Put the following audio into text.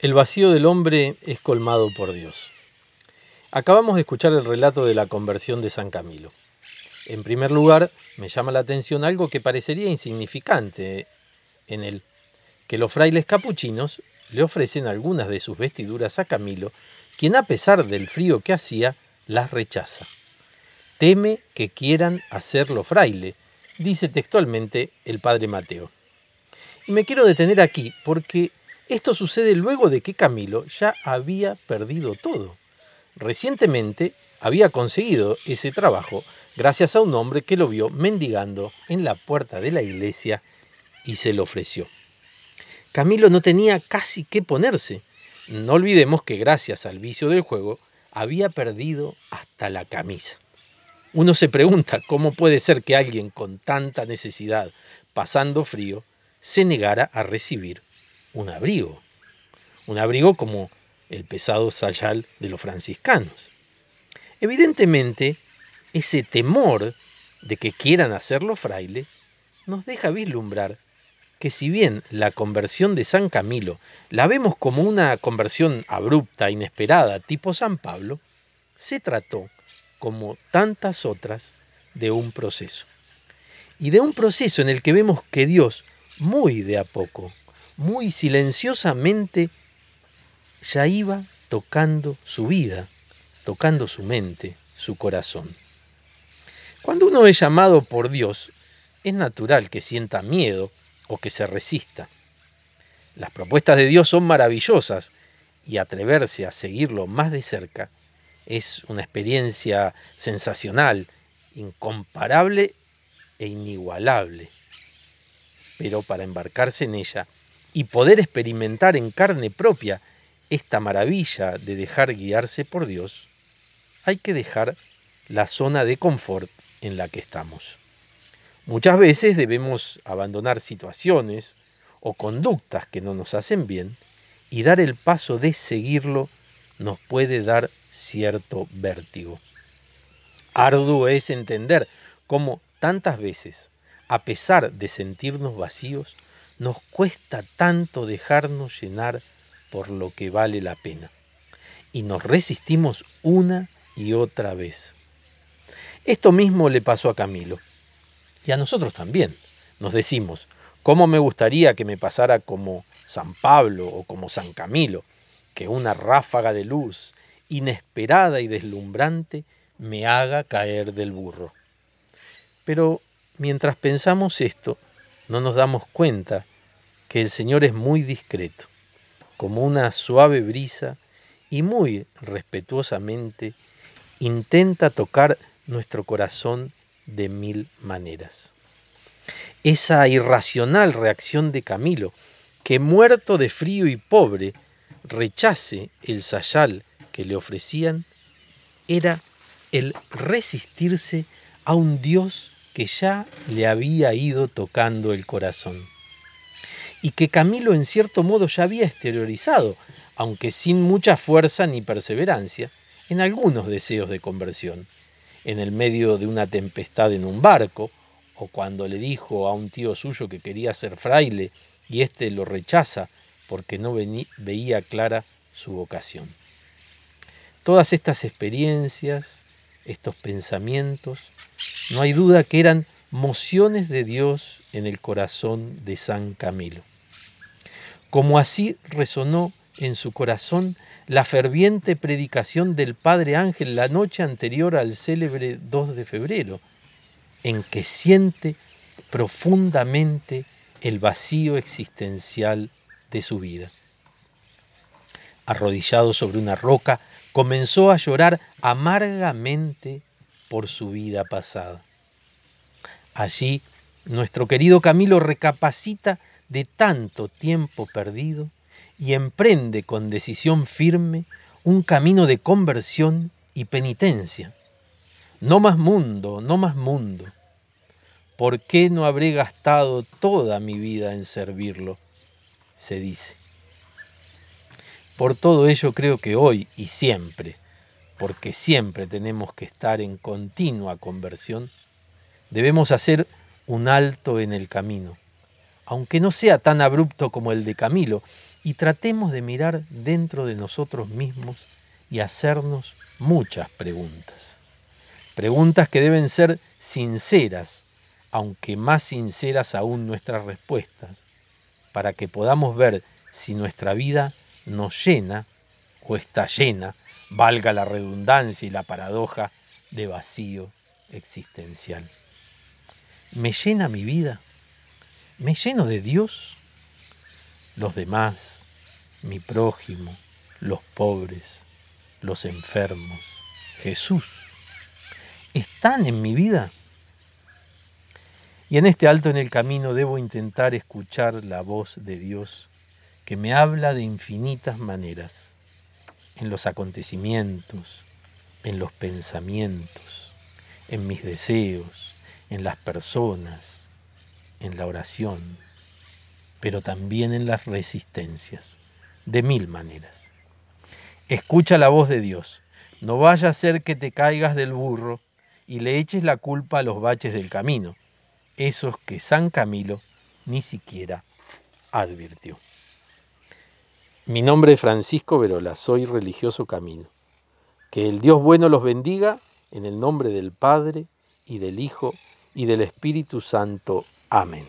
El vacío del hombre es colmado por Dios. Acabamos de escuchar el relato de la conversión de San Camilo. En primer lugar, me llama la atención algo que parecería insignificante en él, que los frailes capuchinos le ofrecen algunas de sus vestiduras a Camilo, quien a pesar del frío que hacía, las rechaza. Teme que quieran hacerlo fraile, dice textualmente el padre Mateo. Y me quiero detener aquí porque esto sucede luego de que Camilo ya había perdido todo. Recientemente había conseguido ese trabajo gracias a un hombre que lo vio mendigando en la puerta de la iglesia y se lo ofreció. Camilo no tenía casi qué ponerse. No olvidemos que gracias al vicio del juego había perdido hasta la camisa. Uno se pregunta cómo puede ser que alguien con tanta necesidad, pasando frío, se negara a recibir un abrigo, un abrigo como el pesado sayal de los franciscanos. Evidentemente, ese temor de que quieran hacerlo fraile nos deja vislumbrar que si bien la conversión de San Camilo la vemos como una conversión abrupta, inesperada, tipo San Pablo, se trató, como tantas otras, de un proceso. Y de un proceso en el que vemos que Dios, muy de a poco, muy silenciosamente ya iba tocando su vida, tocando su mente, su corazón. Cuando uno es llamado por Dios, es natural que sienta miedo o que se resista. Las propuestas de Dios son maravillosas y atreverse a seguirlo más de cerca es una experiencia sensacional, incomparable e inigualable. Pero para embarcarse en ella y poder experimentar en carne propia esta maravilla de dejar guiarse por Dios, hay que dejar la zona de confort en la que estamos. Muchas veces debemos abandonar situaciones o conductas que no nos hacen bien y dar el paso de seguirlo nos puede dar cierto vértigo. Arduo es entender cómo tantas veces, a pesar de sentirnos vacíos, nos cuesta tanto dejarnos llenar por lo que vale la pena. Y nos resistimos una y otra vez. Esto mismo le pasó a Camilo. Y a nosotros también. Nos decimos, ¿cómo me gustaría que me pasara como San Pablo o como San Camilo? Que una ráfaga de luz inesperada y deslumbrante me haga caer del burro. Pero mientras pensamos esto, no nos damos cuenta que el Señor es muy discreto, como una suave brisa, y muy respetuosamente intenta tocar nuestro corazón de mil maneras. Esa irracional reacción de Camilo, que muerto de frío y pobre rechace el sayal que le ofrecían, era el resistirse a un Dios que ya le había ido tocando el corazón y que Camilo en cierto modo ya había exteriorizado, aunque sin mucha fuerza ni perseverancia, en algunos deseos de conversión, en el medio de una tempestad en un barco, o cuando le dijo a un tío suyo que quería ser fraile y éste lo rechaza porque no veía clara su vocación. Todas estas experiencias, estos pensamientos, no hay duda que eran mociones de Dios en el corazón de San Camilo. Como así resonó en su corazón la ferviente predicación del Padre Ángel la noche anterior al célebre 2 de febrero, en que siente profundamente el vacío existencial de su vida. Arrodillado sobre una roca, comenzó a llorar amargamente por su vida pasada. Allí, nuestro querido Camilo recapacita de tanto tiempo perdido y emprende con decisión firme un camino de conversión y penitencia. No más mundo, no más mundo. ¿Por qué no habré gastado toda mi vida en servirlo? se dice. Por todo ello creo que hoy y siempre, porque siempre tenemos que estar en continua conversión, debemos hacer un alto en el camino, aunque no sea tan abrupto como el de Camilo, y tratemos de mirar dentro de nosotros mismos y hacernos muchas preguntas. Preguntas que deben ser sinceras, aunque más sinceras aún nuestras respuestas, para que podamos ver si nuestra vida nos llena o está llena, valga la redundancia y la paradoja, de vacío existencial. ¿Me llena mi vida? ¿Me lleno de Dios? Los demás, mi prójimo, los pobres, los enfermos, Jesús, ¿están en mi vida? Y en este alto en el camino debo intentar escuchar la voz de Dios que me habla de infinitas maneras, en los acontecimientos, en los pensamientos, en mis deseos, en las personas, en la oración, pero también en las resistencias, de mil maneras. Escucha la voz de Dios, no vaya a ser que te caigas del burro y le eches la culpa a los baches del camino esos que San Camilo ni siquiera advirtió. Mi nombre es Francisco Verola, soy religioso camino. Que el Dios bueno los bendiga en el nombre del Padre y del Hijo y del Espíritu Santo. Amén.